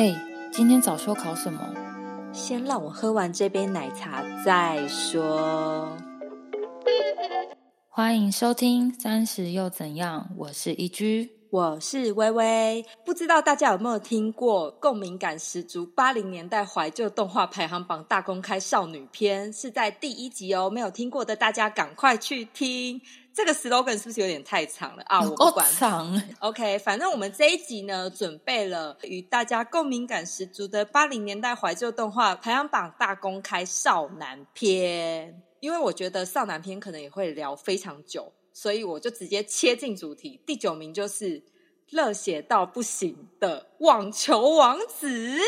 哎，今天早修考什么？先让我喝完这杯奶茶再说。欢迎收听《三十又怎样》，我是一居，我是微微。不知道大家有没有听过共鸣感十足八零年代怀旧动画排行榜大公开少女篇？是在第一集哦，没有听过的大家赶快去听。这个 slogan 是不是有点太长了啊？我不管长。OK，反正我们这一集呢，准备了与大家共鸣感十足的八零年代怀旧动画排行榜大公开少男篇。因为我觉得少男篇可能也会聊非常久，所以我就直接切进主题。第九名就是热血到不行的网球王子。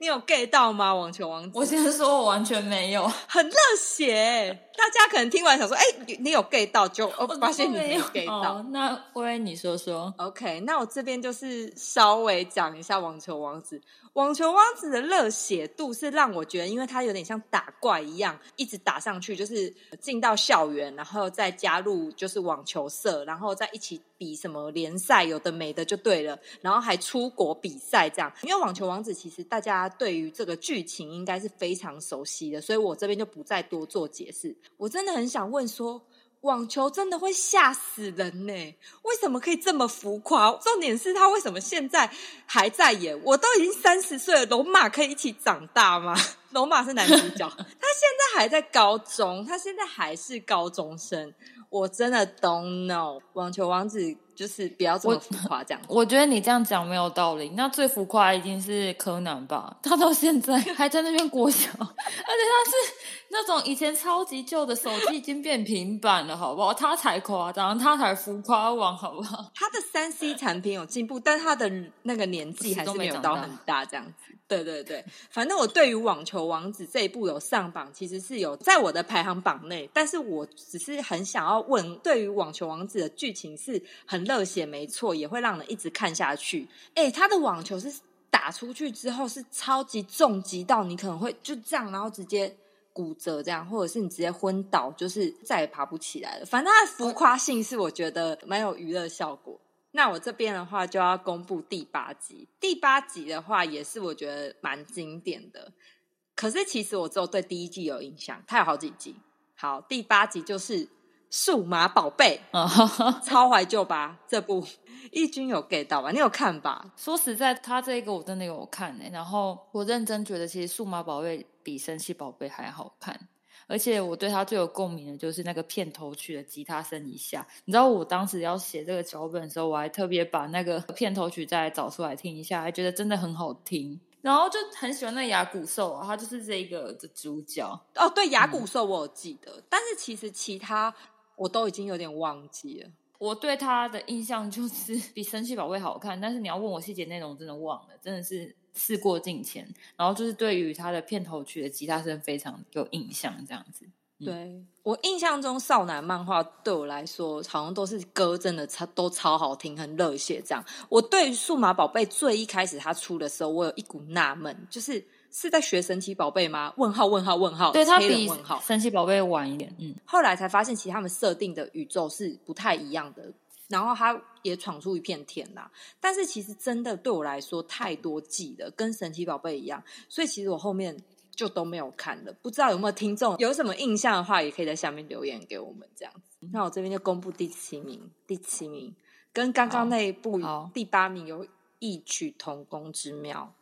你有 get 到吗？网球王子，我先说，我完全没有，很热血。大家可能听完想说，哎，你有 get 到，就发现你没有 get 到。那薇，你说说。OK，那我这边就是稍微讲一下网球王子。网球王子的热血度是让我觉得，因为他有点像打怪一样，一直打上去，就是进到校园，然后再加入就是网球社，然后再一起比什么联赛，有的没的就对了。然后还出国比赛这样。因为网球王子其实大家对于这个剧情应该是非常熟悉的，所以我这边就不再多做解释。我真的很想问说。网球真的会吓死人呢？为什么可以这么浮夸？重点是他为什么现在还在演？我都已经三十岁了，龙马可以一起长大吗？龙马是男主角，他现在还在高中，他现在还是高中生，我真的 don't know。网球王子。就是不要这么浮夸，这样。我觉得你这样讲没有道理。那最浮夸一定是柯南吧？他到现在还在那边国小，而且他是那种以前超级旧的手机已经变平板了，好不好？他才夸张，他才浮夸王，好不好？他的三 C 产品有进步，但他的那个年纪还是没有到很大，这样子。对对对，反正我对于《网球王子》这一部有上榜，其实是有在我的排行榜内。但是我只是很想要问，对于《网球王子》的剧情是很热血，没错，也会让人一直看下去。哎，他的网球是打出去之后是超级重击到你可能会就这样，然后直接骨折这样，或者是你直接昏倒，就是再也爬不起来了。反正它的浮夸性是我觉得蛮有娱乐效果。那我这边的话就要公布第八集。第八集的话也是我觉得蛮经典的，可是其实我只有对第一季有印象，它有好几集。好，第八集就是《数码宝贝 》，超怀旧吧？这部义军有 get 到吧？你有看吧？说实在，他这个我真的有看诶，然后我认真觉得，其实《数码宝贝》比《神奇宝贝》还好看。而且我对他最有共鸣的就是那个片头曲的吉他声一下，你知道我当时要写这个脚本的时候，我还特别把那个片头曲再找出来听一下，还觉得真的很好听。然后就很喜欢那牙骨兽啊，他就是这个的主角。哦，对，牙骨兽我有记得，但是其实其他我都已经有点忘记了。我对他的印象就是 比神奇宝贝好看，但是你要问我细节内容，真的忘了，真的是。事过境迁，然后就是对于他的片头曲的吉他声非常有印象，这样子。对我印象中，少男漫画对我来说，好像都是歌真的超都超好听，很热血。这样，我对数码宝贝最一开始他出的时候，我有一股纳闷，就是是在学神奇宝贝吗？问号问号问号，对他比神奇宝贝晚一点。嗯，后来才发现，其实他们设定的宇宙是不太一样的。然后他也闯出一片天啦，但是其实真的对我来说太多季了，跟神奇宝贝一样，所以其实我后面就都没有看了。不知道有没有听众有什么印象的话，也可以在下面留言给我们这样子。那我这边就公布第七名，第七名跟刚刚那一部第八名有异曲同工之妙，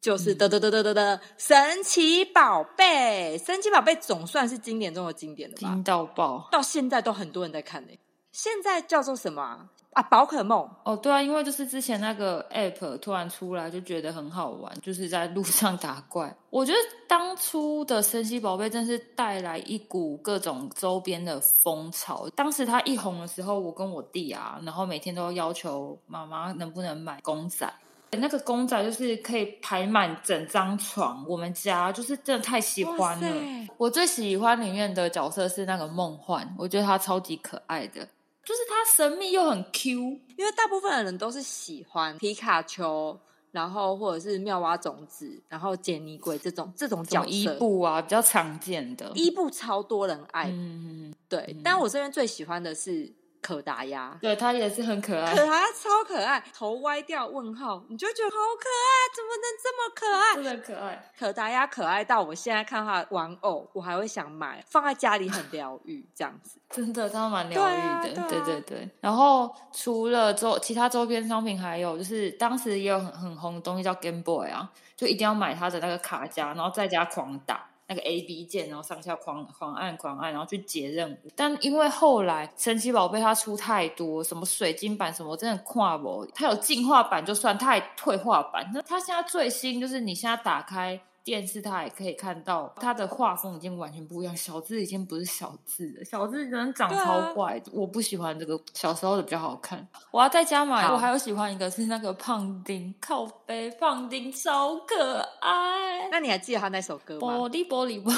就是得得得得得得神奇宝贝，神奇宝贝总算是经典中的经典了吧？听到爆，到现在都很多人在看呢。现在叫做什么啊？宝可梦哦，对啊，因为就是之前那个 app 突然出来，就觉得很好玩，就是在路上打怪。我觉得当初的神奇宝贝真是带来一股各种周边的风潮。当时它一红的时候，我跟我弟啊，然后每天都要求妈妈能不能买公仔。那个公仔就是可以排满整张床，我们家就是真的太喜欢了。我最喜欢里面的角色是那个梦幻，我觉得它超级可爱的。就是它神秘又很 Q，因为大部分的人都是喜欢皮卡丘，然后或者是妙蛙种子，然后杰尼龟这种这种角色。伊布啊，比较常见的伊布超多人爱。嗯，对。但我这边最喜欢的是可达鸭，对，它也是很可爱，可达鸭超可爱，头歪掉问号，你就觉得好可爱，怎么能这么可爱？真的可爱。可达鸭可爱到我现在看它玩偶，我还会想买，放在家里很疗愈，这样子。真的，它蛮疗愈的，对对对。然后除了周其他周边商品，还有就是当时也有很很红的东西叫 Game Boy 啊，就一定要买它的那个卡夹，然后在家狂打。那个 A B 键，然后上下狂狂按狂按，然后去解任务。但因为后来神奇宝贝它出太多，什么水晶版什么，我真的跨不。它有进化版就算，它还退化版。那它现在最新就是你现在打开。电视它也可以看到，他的画风已经完全不一样，小智已经不是小智了，小智人长超怪，我不喜欢这个，小时候的比较好看。我要在家买，我还有喜欢一个是那个胖丁，靠背胖丁超可爱。那你还记得他那首歌吗？玻璃玻璃玻，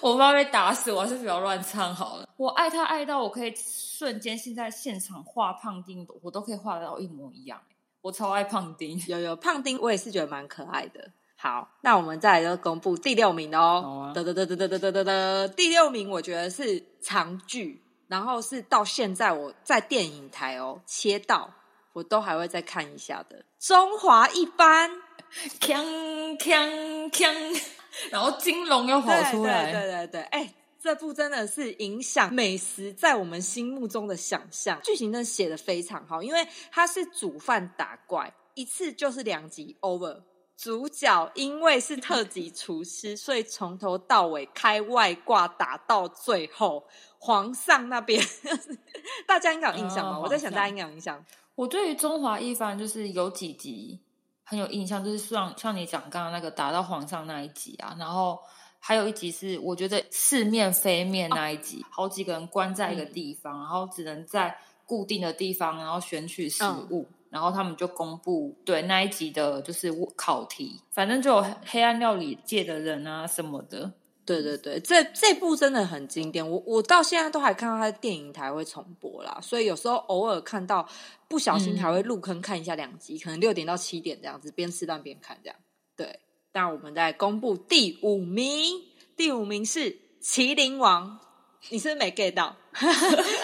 我怕被打死，我还是不要乱唱好了。我爱他爱到我可以瞬间现在现场画胖丁，我都可以画到一模一样。我超爱胖丁，有有胖丁，我也是觉得蛮可爱的。好，那我们再来就公布第六名哦。得得得得得得得得，第六名我觉得是长剧，然后是到现在我在电影台哦切到，我都还会再看一下的。中华一番，锵锵锵，然后金龙又跑出来，对对对，哎，这部真的是影响美食在我们心目中的想象。剧情真的写的非常好，因为它是煮饭打怪，一次就是两集 over。主角因为是特级厨师，所以从头到尾开外挂打到最后。皇上那边，大家应该有印象吗？我在想大家应该有印象。我对于中华一番就是有几集很有印象，就是像像你讲刚刚那个打到皇上那一集啊，然后还有一集是我觉得四面飞面那一集，好几个人关在一个地方，然后只能在固定的地方，然后选取食物。然后他们就公布对那一集的就是考题，反正就有黑暗料理界的人啊什么的。对对对，这这部真的很经典，我我到现在都还看到他的电影台会重播啦，所以有时候偶尔看到不小心还会入坑看一下两集，可能六点到七点这样子，边吃饭边看这样。对，那我们再公布第五名，第五名是《麒麟王》，你是不是没 get 到？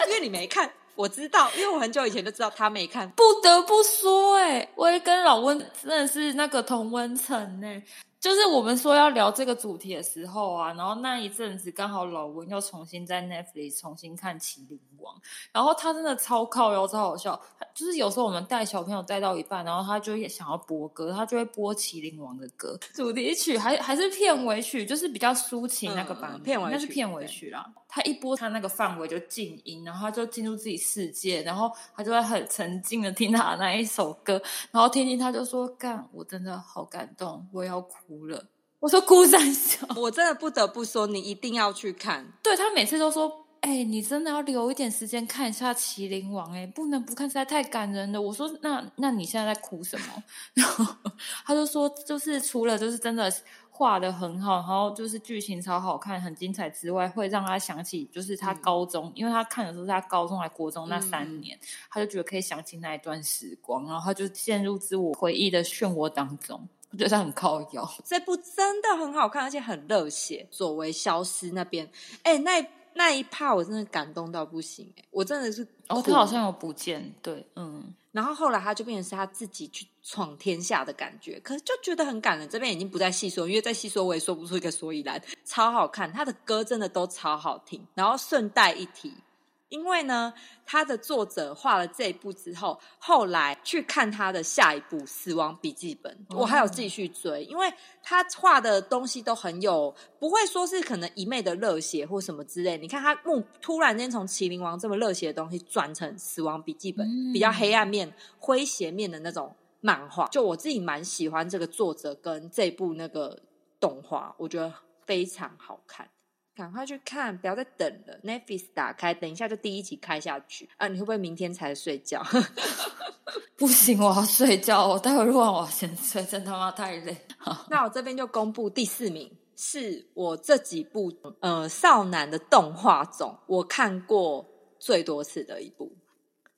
因为你没看。我知道，因为我很久以前就知道他没看。不得不说，哎，我也跟老温真的是那个同温层呢。就是我们说要聊这个主题的时候啊，然后那一阵子刚好老温又重新在 Netflix 重新看《麒麟王》，然后他真的超靠哟，超好笑。就是有时候我们带小朋友带到一半，然后他就想要播歌，他就会播《麒麟王》的歌，主题曲还还是片尾曲，就是比较抒情那个版，片尾那是片尾曲啦。他一播，他那个范围就静音，然后他就进入自己世界，然后他就会很沉静的听他那一首歌，然后听听他就说：“干，我真的好感动，我要哭。”哭了，我说哭三笑，我真的不得不说，你一定要去看。对他每次都说，哎，你真的要留一点时间看一下《麒麟王》，哎，不能不看，实在太感人了。我说，那那你现在在哭什么？然后他就说，就是除了就是真的画的很好，然后就是剧情超好看、很精彩之外，会让他想起就是他高中，因为他看的时候是他高中还国中那三年，他就觉得可以想起那一段时光，然后他就陷入自我回忆的漩涡当中。我觉得很靠腰，这部真的很好看，而且很热血。作为消失那边，哎，那那一趴我真的感动到不行，哎，我真的是哦，他好像有不见，对，嗯，然后后来他就变成是他自己去闯天下的感觉，可是就觉得很感人。这边已经不再细说，因为再细说我也说不出一个所以然。超好看，他的歌真的都超好听。然后顺带一提。因为呢，他的作者画了这一部之后，后来去看他的下一部《死亡笔记本》，我还有继续追，因为他画的东西都很有，不会说是可能一昧的热血或什么之类。你看他目突然间从《麒麟王》这么热血的东西转成《死亡笔记本》，比较黑暗面、诙谐面的那种漫画，就我自己蛮喜欢这个作者跟这部那个动画，我觉得非常好看。赶快去看，不要再等了。Netflix 打开，等一下就第一集开下去啊！你会不会明天才睡觉？不行，我要睡觉。我待会录完我要先睡，真他妈太累。那我这边就公布第四名，是我这几部呃少男的动画中我看过最多次的一部，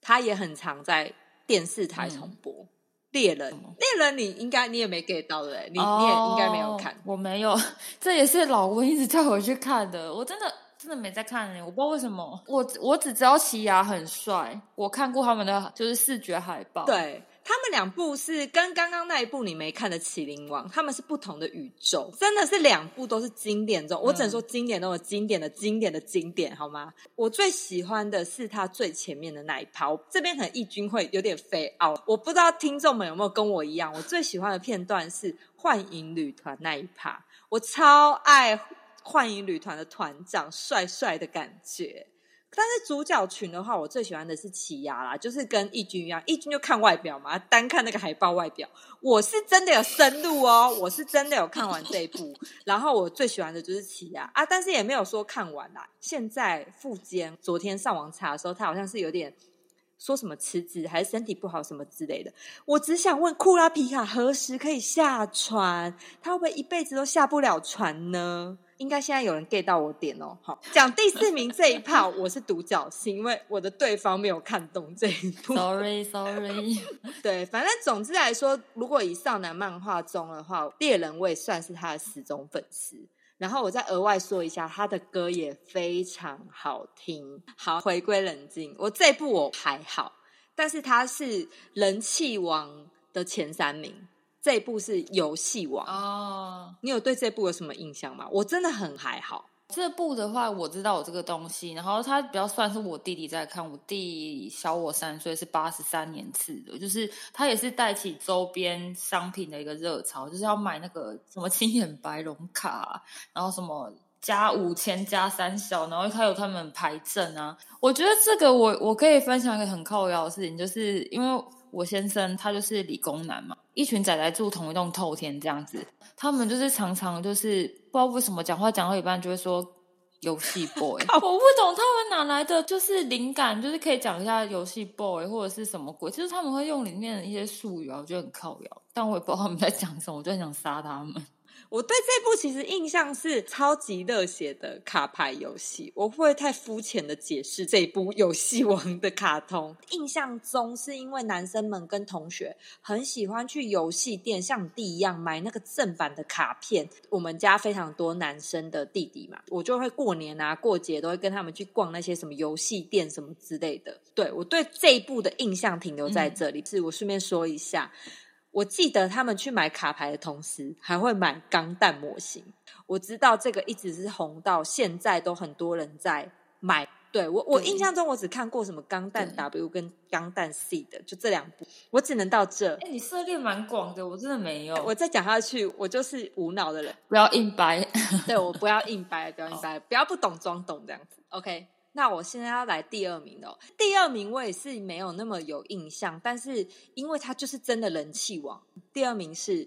它也很常在电视台重播。猎人，猎人，你应该你也没 get 到的？你你也应该没有看，我没有，这也是老吴一直叫我去看的。我真的真的没在看呢，我不知道为什么。我我只知道奇亚很帅，我看过他们的就是视觉海报。对。他们两部是跟刚刚那一部你没看的《麒麟王》，他们是不同的宇宙，真的是两部都是经典中，我只能说经典中的经典的经典的经典，好吗？我最喜欢的是他最前面的那一趴，这边可能义军会有点飞傲，我不知道听众们有没有跟我一样，我最喜欢的片段是幻影旅团那一趴，我超爱幻影旅团的团长帅帅的感觉。但是主角群的话，我最喜欢的是奇亚啦，就是跟义军一样，义军就看外表嘛，单看那个海报外表。我是真的有深入哦，我是真的有看完这一部，然后我最喜欢的就是奇亚啊，但是也没有说看完啦。现在富坚昨天上网查的时候，他好像是有点说什么辞职还是身体不好什么之类的。我只想问库拉皮卡何时可以下船？他会不会一辈子都下不了船呢？应该现在有人 get 到我点哦，好，讲第四名这一炮，我是独角戏，因为我的对方没有看懂这一部，sorry，sorry，对，反正总之来说，如果以少男漫画中的话，猎人我也算是他的死忠粉丝。然后我再额外说一下，他的歌也非常好听。好，回归冷静，我这部我还好，但是他是人气王的前三名。这部是游戏王哦，你有对这部有什么印象吗？我真的很还好。这部的话，我知道有这个东西，然后它比较算是我弟弟在看，我弟小我三岁，是八十三年次的，就是他也是带起周边商品的一个热潮，就是要买那个什么青眼白龙卡，然后什么加五千加三小，然后还有他们牌证啊。我觉得这个我我可以分享一个很靠腰的事情，就是因为。我先生他就是理工男嘛，一群仔仔住同一栋透天这样子，他们就是常常就是不知道为什么讲话讲到一半就会说游戏 boy，我不懂他们哪来的就是灵感，就是可以讲一下游戏 boy 或者是什么鬼，就是他们会用里面的一些术语啊，我觉得很靠摇，但我也不知道他们在讲什么，我就很想杀他们。我对这部其实印象是超级热血的卡牌游戏，我不会太肤浅的解释这部游戏王的卡通。印象中是因为男生们跟同学很喜欢去游戏店，像你弟一样买那个正版的卡片。我们家非常多男生的弟弟嘛，我就会过年啊、过节都会跟他们去逛那些什么游戏店什么之类的。对我对这一部的印象停留在这里，是我顺便说一下。我记得他们去买卡牌的同时，还会买钢弹模型。我知道这个一直是红到现在，都很多人在买。对我，我印象中我只看过什么钢弹 W 跟钢弹 C 的，就这两部。我只能到这。哎，你涉猎蛮广的，我真的没有。我再讲下去，我就是无脑的人。不要硬掰，对我不要硬掰，不要硬掰，不要不懂装懂这样子。OK。那我现在要来第二名的。第二名我也是没有那么有印象，但是因为他就是真的人气王。第二名是。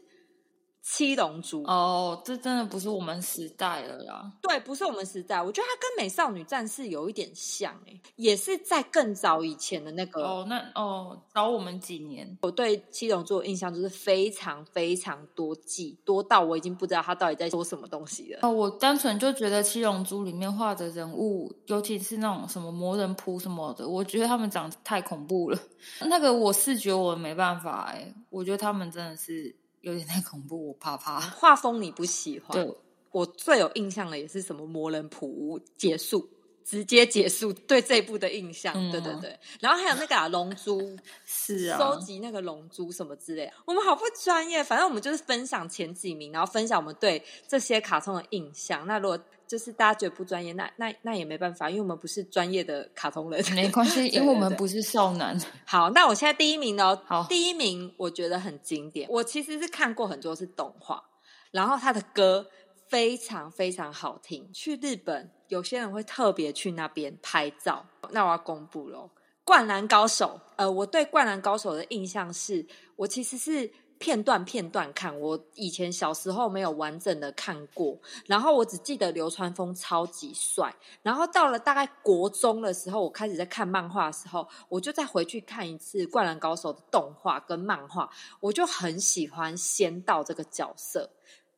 七龙珠哦，这真的不是我们时代了啦。对，不是我们时代。我觉得它跟美少女战士有一点像，哎，也是在更早以前的那个。哦，那哦，早我们几年。我对七龙珠的印象就是非常非常多季，多到我已经不知道它到底在说什么东西了。哦，我单纯就觉得七龙珠里面画的人物，尤其是那种什么魔人扑什么的，我觉得他们长得太恐怖了。那个我视觉我没办法，哎，我觉得他们真的是。有点太恐怖，我怕怕。画风你不喜欢？对，我最有印象的也是什么魔人普屋结束，直接结束。对这部的印象，对对对。然后还有那个啊龙珠，是啊，收集那个龙珠什么之类。我们好不专业，反正我们就是分享前几名，然后分享我们对这些卡通的印象。那如果就是大家觉得不专业，那那那也没办法，因为我们不是专业的卡通人，没关系，因为我们不是少男。好，那我现在第一名哦，好，第一名我觉得很经典。我其实是看过很多是动画，然后他的歌非常非常好听。去日本，有些人会特别去那边拍照。那我要公布了，《灌篮高手》。呃，我对《灌篮高手》的印象是，我其实是。片段片段看，我以前小时候没有完整的看过，然后我只记得流川枫超级帅，然后到了大概国中的时候，我开始在看漫画的时候，我就再回去看一次《灌篮高手》的动画跟漫画，我就很喜欢仙道这个角色，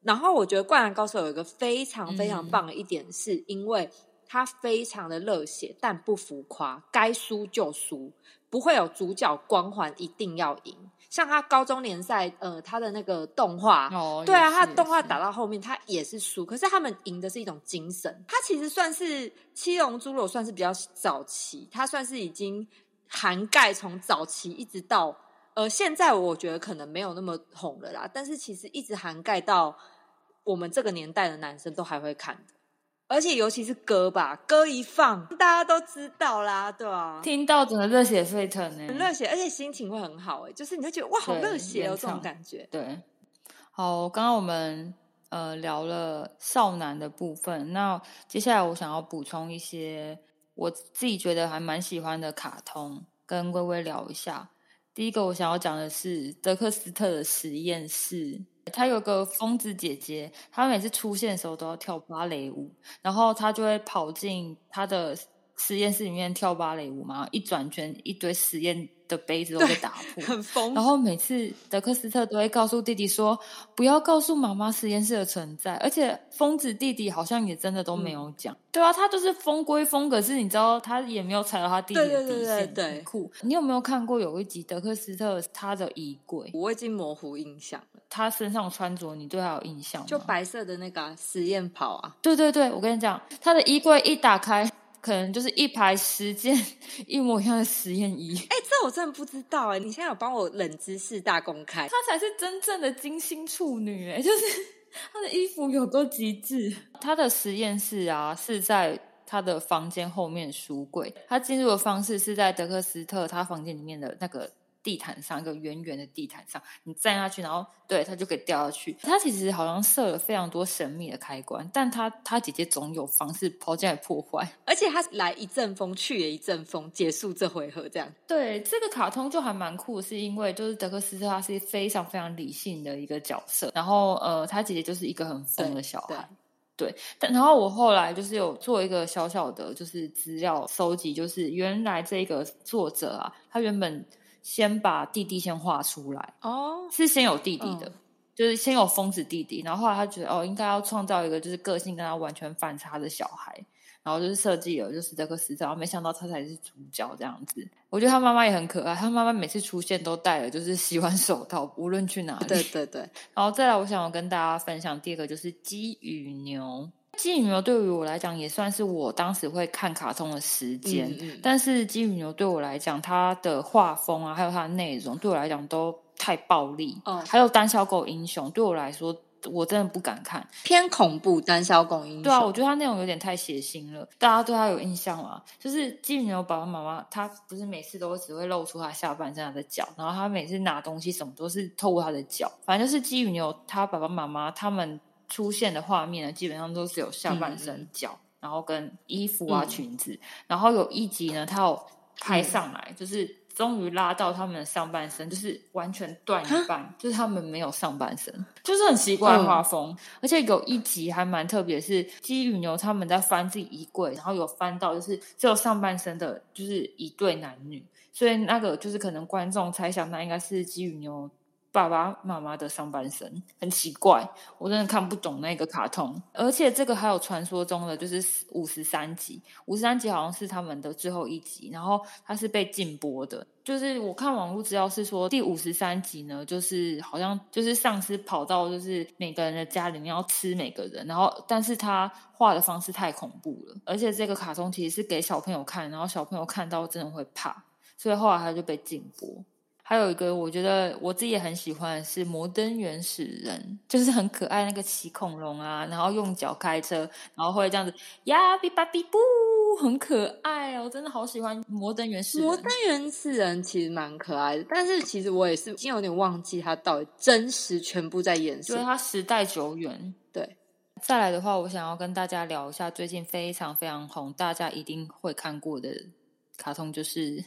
然后我觉得《灌篮高手》有一个非常非常棒的一点，是因为他非常的热血，但不浮夸，该输就输，不会有主角光环一定要赢。像他高中联赛，呃，他的那个动画，哦，对啊，他动画打到后面，他也是输，可是他们赢的是一种精神。他其实算是《七龙珠》，我算是比较早期，他算是已经涵盖从早期一直到呃现在，我觉得可能没有那么红了啦，但是其实一直涵盖到我们这个年代的男生都还会看的。而且尤其是歌吧，歌一放，大家都知道啦，对吧、听到整个热血沸腾呢，很热血，而且心情会很好哎，就是你会觉得哇，好对热血哦，原这种感觉。对，好，刚刚我们呃聊了少男的部分，那接下来我想要补充一些我自己觉得还蛮喜欢的卡通，跟微微聊一下。第一个我想要讲的是德克斯特的实验室，他有个疯子姐姐，她每次出现的时候都要跳芭蕾舞，然后她就会跑进她的实验室里面跳芭蕾舞嘛，一转圈一堆实验的杯子都被打破，很疯然后每次德克斯特都会告诉弟弟说：“不要告诉妈妈实验室的存在。”而且疯子弟弟好像也真的都没有讲。对啊，他就是疯归疯，可是你知道他也没有踩到他弟弟的底线，对酷。你有没有看过有一集德克斯特他的衣柜，我已经模糊印象了，他身上穿着，你对他有印象吗？就白色的那个啊实验袍啊，对对对，我跟你讲，他的衣柜一打开，可能就是一排十件 一模一样的实验衣。哎，这我真的不知道哎，你现在有帮我冷知识大公开，她才是真正的金星处女哎，就是她的衣服有多极致。她的实验室啊是在她的房间后面书柜，她进入的方式是在德克斯特他房间里面的那个。地毯上一个圆圆的地毯上，你站下去，然后对它就可以掉下去。它其实好像设了非常多神秘的开关，但他他姐姐总有方式抛进来破坏。而且他来一阵风，去也一阵风，结束这回合这样。对这个卡通就还蛮酷，是因为就是德克斯特他是非常非常理性的一个角色，然后呃，他姐姐就是一个很疯的小孩。对，但然后我后来就是有做一个小小的，就是资料收集，就是原来这个作者啊，他原本先把弟弟先画出来，哦，是先有弟弟的，嗯就是先有疯子弟弟，然后后来他觉得哦，应该要创造一个就是个性跟他完全反差的小孩，然后就是设计了就是这个死然后没想到他才是主角这样子。我觉得他妈妈也很可爱，他妈妈每次出现都戴了就是洗碗手套，无论去哪里。对对对，然后再来，我想要跟大家分享第二个就是鸡与牛。鸡羽牛对于我来讲也算是我当时会看卡通的时间，嗯嗯但是鸡羽牛对我来讲，它的画风啊，还有它的内容，对我来讲都太暴力。哦还有胆小狗英雄，对我来说，我真的不敢看。偏恐怖，胆小狗英雄。对啊，我觉得它内容有点太血腥了。大家对它有印象吗？就是金鱼牛爸爸妈妈，他不是每次都只会露出他下半身他的脚，然后他每次拿东西什么都是透过他的脚。反正就是金鱼牛，他爸爸妈妈他们出现的画面呢，基本上都是有下半身脚，然后跟衣服啊、嗯裙子。然后有一集呢，他有拍上来，就是。终于拉到他们的上半身，就是完全断一半，就是他们没有上半身，就是很奇怪的画风。而且有一集还蛮特别，是鸡与牛他们在翻自己衣柜，然后有翻到就是只有上半身的，就是一对男女，所以那个就是可能观众猜想那应该是鸡与牛爸爸妈妈的上半身，很奇怪，我真的看不懂那个卡通。而且这个还有传说中的，就是五十三集，五十三集好像是他们的最后一集，然后它是被禁播的。就是我看网络资料是说，第五十三集呢，就是好像就是丧尸跑到就是每个人的家里面要吃每个人，然后但是他画的方式太恐怖了，而且这个卡通其实是给小朋友看，然后小朋友看到真的会怕，所以后来他就被禁播。还有一个我觉得我自己也很喜欢的是《摩登原始人》，就是很可爱那个骑恐龙啊，然后用脚开车，然后会这样子呀比吧比布，很可爱哦，我真的好喜欢《摩登原始人》。摩登原始人其实蛮可爱的，但是其实我也是已经有点忘记他到底真实全部在演什么。就是它时代久远。对，再来的话，我想要跟大家聊一下最近非常非常红，大家一定会看过的卡通，就是《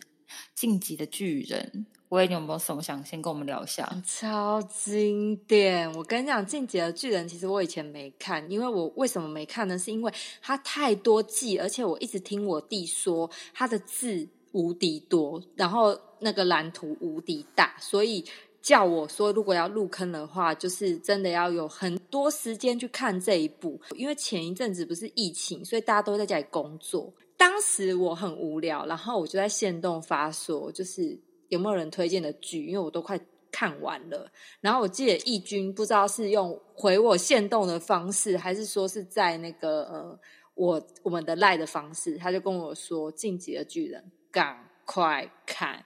晋级的巨人》。喂，你有没有什么想先跟我们聊一下？超经典！我跟你讲，《进击的巨人》其实我以前没看，因为我为什么没看呢？是因为它太多季，而且我一直听我弟说它的字无敌多，然后那个蓝图无敌大，所以叫我说，如果要入坑的话，就是真的要有很多时间去看这一部。因为前一阵子不是疫情，所以大家都在家里工作。当时我很无聊，然后我就在线动发说，就是有没有人推荐的剧，因为我都快看完了。然后我记得义军不知道是用回我线动的方式，还是说是在那个呃我我们的赖的方式，他就跟我说《晋级的巨人》，赶快看！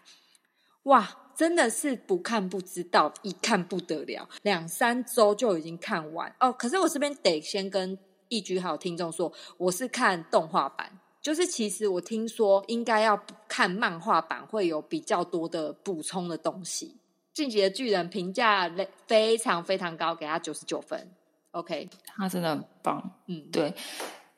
哇，真的是不看不知道，一看不得了，两三周就已经看完哦。可是我这边得先跟义军还有听众说，我是看动画版。就是其实我听说应该要看漫画版，会有比较多的补充的东西。进击的巨人评价非常非常高，给他九十九分。OK，他真的很棒。嗯，对，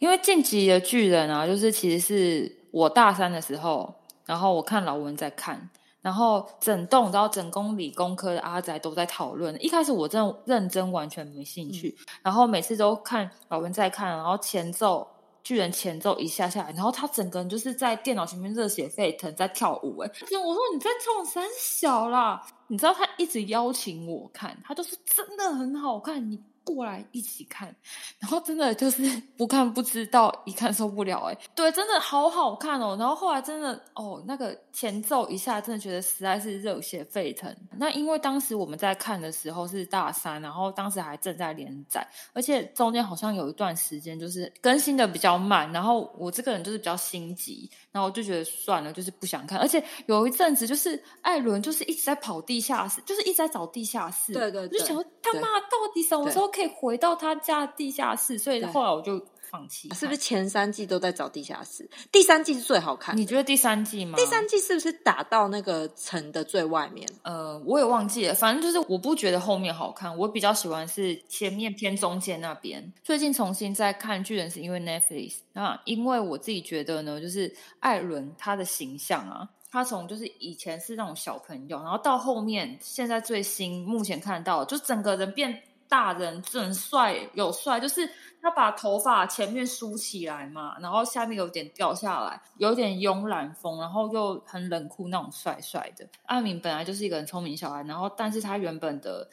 因为进击的巨人啊，就是其实是我大三的时候，然后我看老文在看，然后整栋然后整工理工科的阿仔都在讨论。一开始我真的认真完全没兴趣，然后每次都看老文在看，然后前奏。巨人前奏一下下来，然后他整个人就是在电脑前面热血沸腾，在跳舞。哎，我说你在冲三小啦？你知道他一直邀请我看，他就是真的很好看。你。过来一起看，然后真的就是 不看不知道，一看受不了哎。对，真的好好看哦。然后后来真的哦，那个前奏一下，真的觉得实在是热血沸腾。那因为当时我们在看的时候是大三，然后当时还正在连载，而且中间好像有一段时间就是更新的比较慢。然后我这个人就是比较心急，然后我就觉得算了，就是不想看。而且有一阵子就是艾伦就是一直在跑地下室，就是一直在找地下室。对对，就想他妈到底什么时候？可以回到他家地下室，所以后来我就放弃。是不是前三季都在找地下室？第三季是最好看。你觉得第三季吗？第三季是不是打到那个城的最外面？呃，我也忘记了。反正就是我不觉得后面好看，我比较喜欢是前面偏中间那边。最近重新在看巨人，是因为 Netflix。那因为我自己觉得呢，就是艾伦他的形象啊，他从就是以前是那种小朋友，然后到后面现在最新目前看到，就整个人变。大人很帅，有帅，就是他把头发前面梳起来嘛，然后下面有点掉下来，有点慵懒风，然后又很冷酷那种帅帅的。阿明本来就是一个很聪明小孩，然后但是他原本的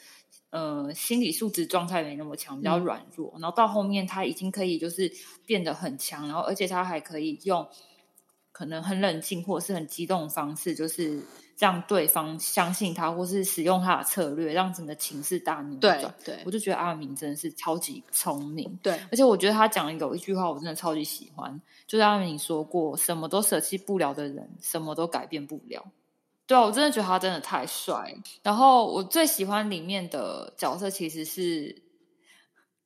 呃心理素质状态没那么强，比较软弱，然后到后面他已经可以就是变得很强，然后而且他还可以用可能很冷静或者是很激动的方式，就是。让对方相信他，或是使用他的策略，让整个情势大逆转。对，我就觉得阿明真的是超级聪明。对，而且我觉得他讲有一句话，我真的超级喜欢，就是阿明说过：“什么都舍弃不了的人，什么都改变不了。”对啊，我真的觉得他真的太帅。然后我最喜欢里面的角色，其实是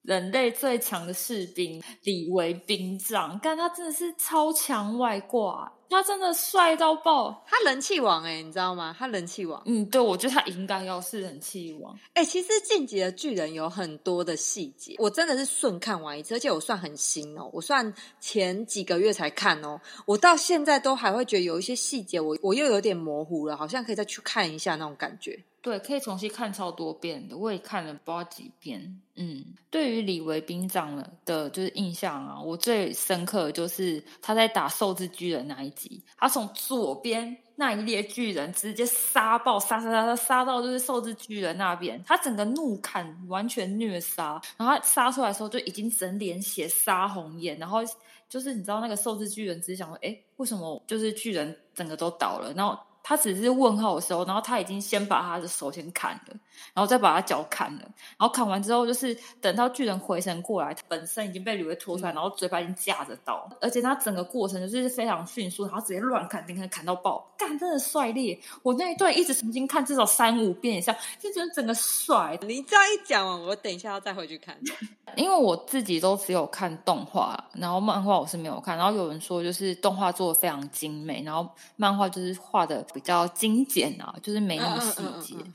人类最强的士兵李维兵长，但他真的是超强外挂。他真的帅到爆，他人气王哎，你知道吗？他人气王。嗯，对，我觉得他应该要是人气王。哎，其实《进击的巨人》有很多的细节，我真的是顺看完一次，而且我算很新哦，我算前几个月才看哦，我到现在都还会觉得有一些细节，我我又有点模糊了，好像可以再去看一下那种感觉。对，可以重新看超多遍的，我也看了不知道几遍。嗯，对于李维兵长的就是印象啊，我最深刻的就是他在打兽之巨人那一集，他从左边那一列巨人直接杀爆，杀杀杀杀杀到就是兽之巨人那边，他整个怒砍，完全虐杀，然后他杀出来的时候就已经整脸血，杀红眼，然后就是你知道那个兽之巨人只是想说，哎，为什么就是巨人整个都倒了，然后。他只是问号的时候，然后他已经先把他的手先砍了，然后再把他脚砍了，然后砍完之后，就是等到巨人回神过来，他本身已经被吕威拖出来，然后嘴巴已经架着刀，而且他整个过程就是非常迅速，然后直接乱砍，顶砍砍到爆，干真的帅烈！我那一段一直重新看至少三五遍以上，就觉得整个帅。你这样一讲完，我等一下要再回去看，因为我自己都只有看动画，然后漫画我是没有看，然后有人说就是动画做的非常精美，然后漫画就是画的。比较精简啊，就是没那么细节。嗯，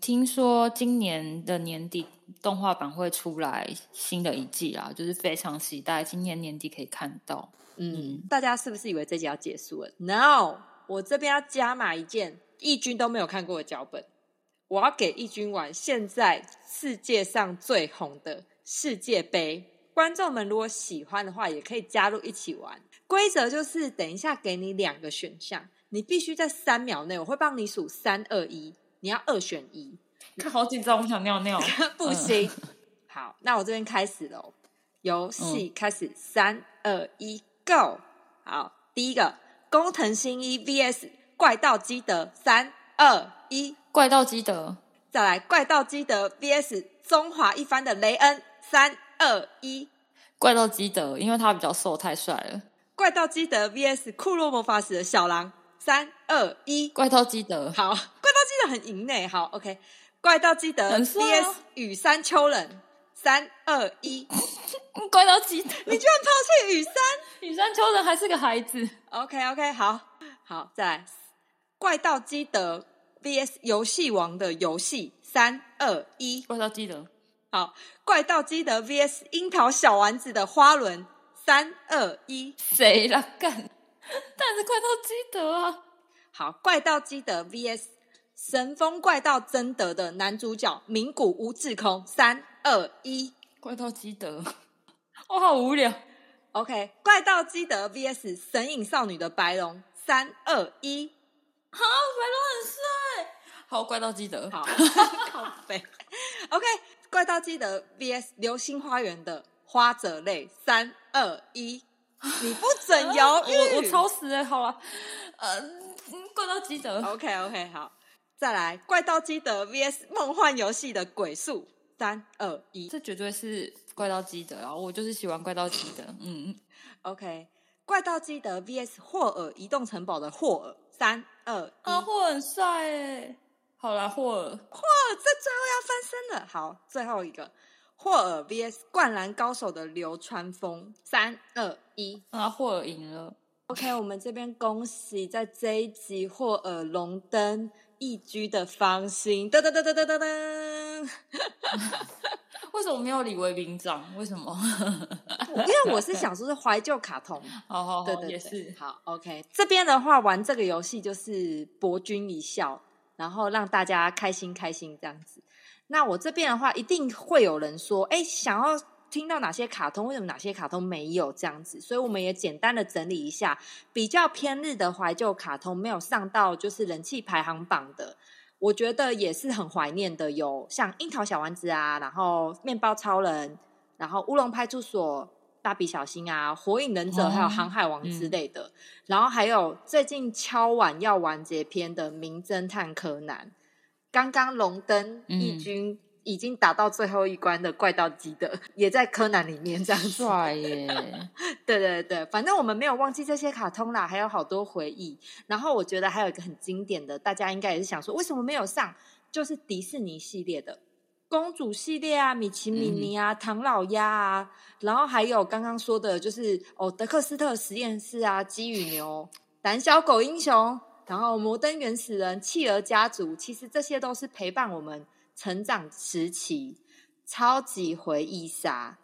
听说今年的年底动画版会出来新的一季啊，就是非常期待今年年底可以看到。嗯，大家是不是以为这集要结束了？No，我这边要加码一件义军都没有看过的脚本，我要给义军玩现在世界上最红的世界杯。观众们如果喜欢的话，也可以加入一起玩。规则就是等一下给你两个选项。你必须在三秒内，我会帮你数三二一，你要二选一。看好紧张，我想尿尿，不行。好，那我这边开始喽，游戏开始，三二一，Go！好，第一个工藤新一 VS 怪盗基德，三二一怪盗基德，再来怪盗基德 VS 中华一番的雷恩，三二一，怪盗基德，因为他比较瘦，太帅了。怪盗基德 VS 库洛魔法使的小狼，三二一，怪盗基德，好，怪盗基德很赢呢，好，OK，怪盗基德 VS 雨山丘人，三二一，怪盗基德，你居然抛弃雨山，雨山丘人还是个孩子，OK OK，好好，再来怪盗基德。V.S. 游戏王的游戏，三二一，怪盗基德，好，怪盗基德 V.S. 樱桃小丸子的花轮，三二一，谁来干？但是怪盗基德啊，好，怪盗基德 V.S. 神风怪盗贞德的男主角名古屋智空，三二一，怪盗基德，我好无聊。OK，怪盗基德 V.S. 神隐少女的白龙，三二一。好，白龙很帅。好，怪盗基德。好，靠背。OK，怪盗基德 VS 流星花园的花泽类。三二一，你不准 犹豫。我我超时哎，好了。呃，怪盗基德。OK OK，好，再来怪盗基德 VS 梦幻游戏的鬼术。三二一，这绝对是怪盗基德啊！我就是喜欢怪盗基德。嗯，OK，怪盗基德 VS 霍尔移动城堡的霍尔。三二一，啊霍尔很帅哎！好啦，霍尔，霍尔这最后要翻身了。好，最后一个，霍尔 VS 灌篮高手的流川枫。三二一，啊，霍尔赢了。OK，我们这边恭喜在这一集霍尔龙登一居的芳心。噔噔噔噔噔噔噔。为什么没有李维兵长？为什么？因为我是想说，是怀旧卡通。哦对，对对，也是好。OK，这边的话玩这个游戏就是博君一笑，然后让大家开心开心这样子。那我这边的话，一定会有人说，哎，想要听到哪些卡通？为什么哪些卡通没有这样子？所以我们也简单的整理一下，比较偏日的怀旧卡通，没有上到就是人气排行榜的。我觉得也是很怀念的，有像樱桃小丸子啊，然后面包超人，然后乌龙派出所、蜡笔小新啊，火影忍者，还有航海王之类的，然后还有最近敲碗要完结篇的名侦探柯南，刚刚龙灯义军。已经打到最后一关的怪盗基德，也在柯南里面这样帅耶！对对对，反正我们没有忘记这些卡通啦，还有好多回忆。然后我觉得还有一个很经典的，大家应该也是想说，为什么没有上？就是迪士尼系列的公主系列啊，米奇米妮啊，唐老鸭啊，然后还有刚刚说的，就是哦，德克斯特实验室啊，鸡与牛，胆小狗英雄，然后摩登原始人，企鹅家族，其实这些都是陪伴我们。成长时期，超级回忆杀，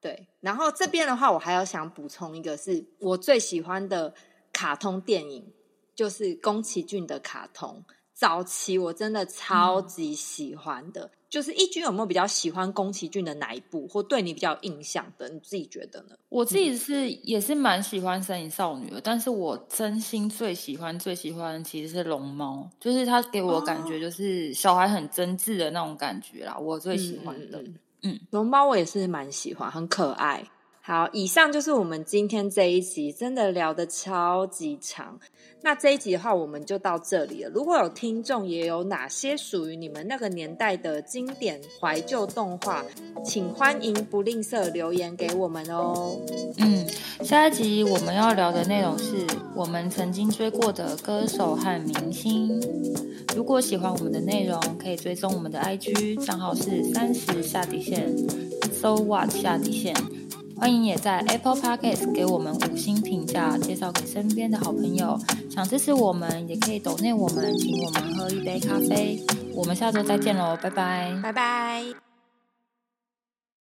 对。然后这边的话，我还要想补充一个，是我最喜欢的卡通电影，就是宫崎骏的卡通。早期我真的超级喜欢的。就是一君有没有比较喜欢宫崎骏的哪一部，或对你比较印象的？你自己觉得呢？我自己是也是蛮喜欢《神隐少女》的，但是我真心最喜欢最喜欢其实是《龙猫》，就是它给我感觉就是小孩很真挚的那种感觉啦，我最喜欢的。嗯，龙猫我也是蛮喜欢，很可爱。好，以上就是我们今天这一集，真的聊的超级长。那这一集的话，我们就到这里了。如果有听众也有哪些属于你们那个年代的经典怀旧动画，请欢迎不吝啬留言给我们哦。嗯，下一集我们要聊的内容是我们曾经追过的歌手和明星。如果喜欢我们的内容，可以追踪我们的 IG 账号是三十下底线，So What 下底线。欢迎也在 Apple Podcast 给我们五星评价，介绍给身边的好朋友。想支持我们，也可以抖内我们，请我们喝一杯咖啡。我们下周再见喽，拜拜，拜拜。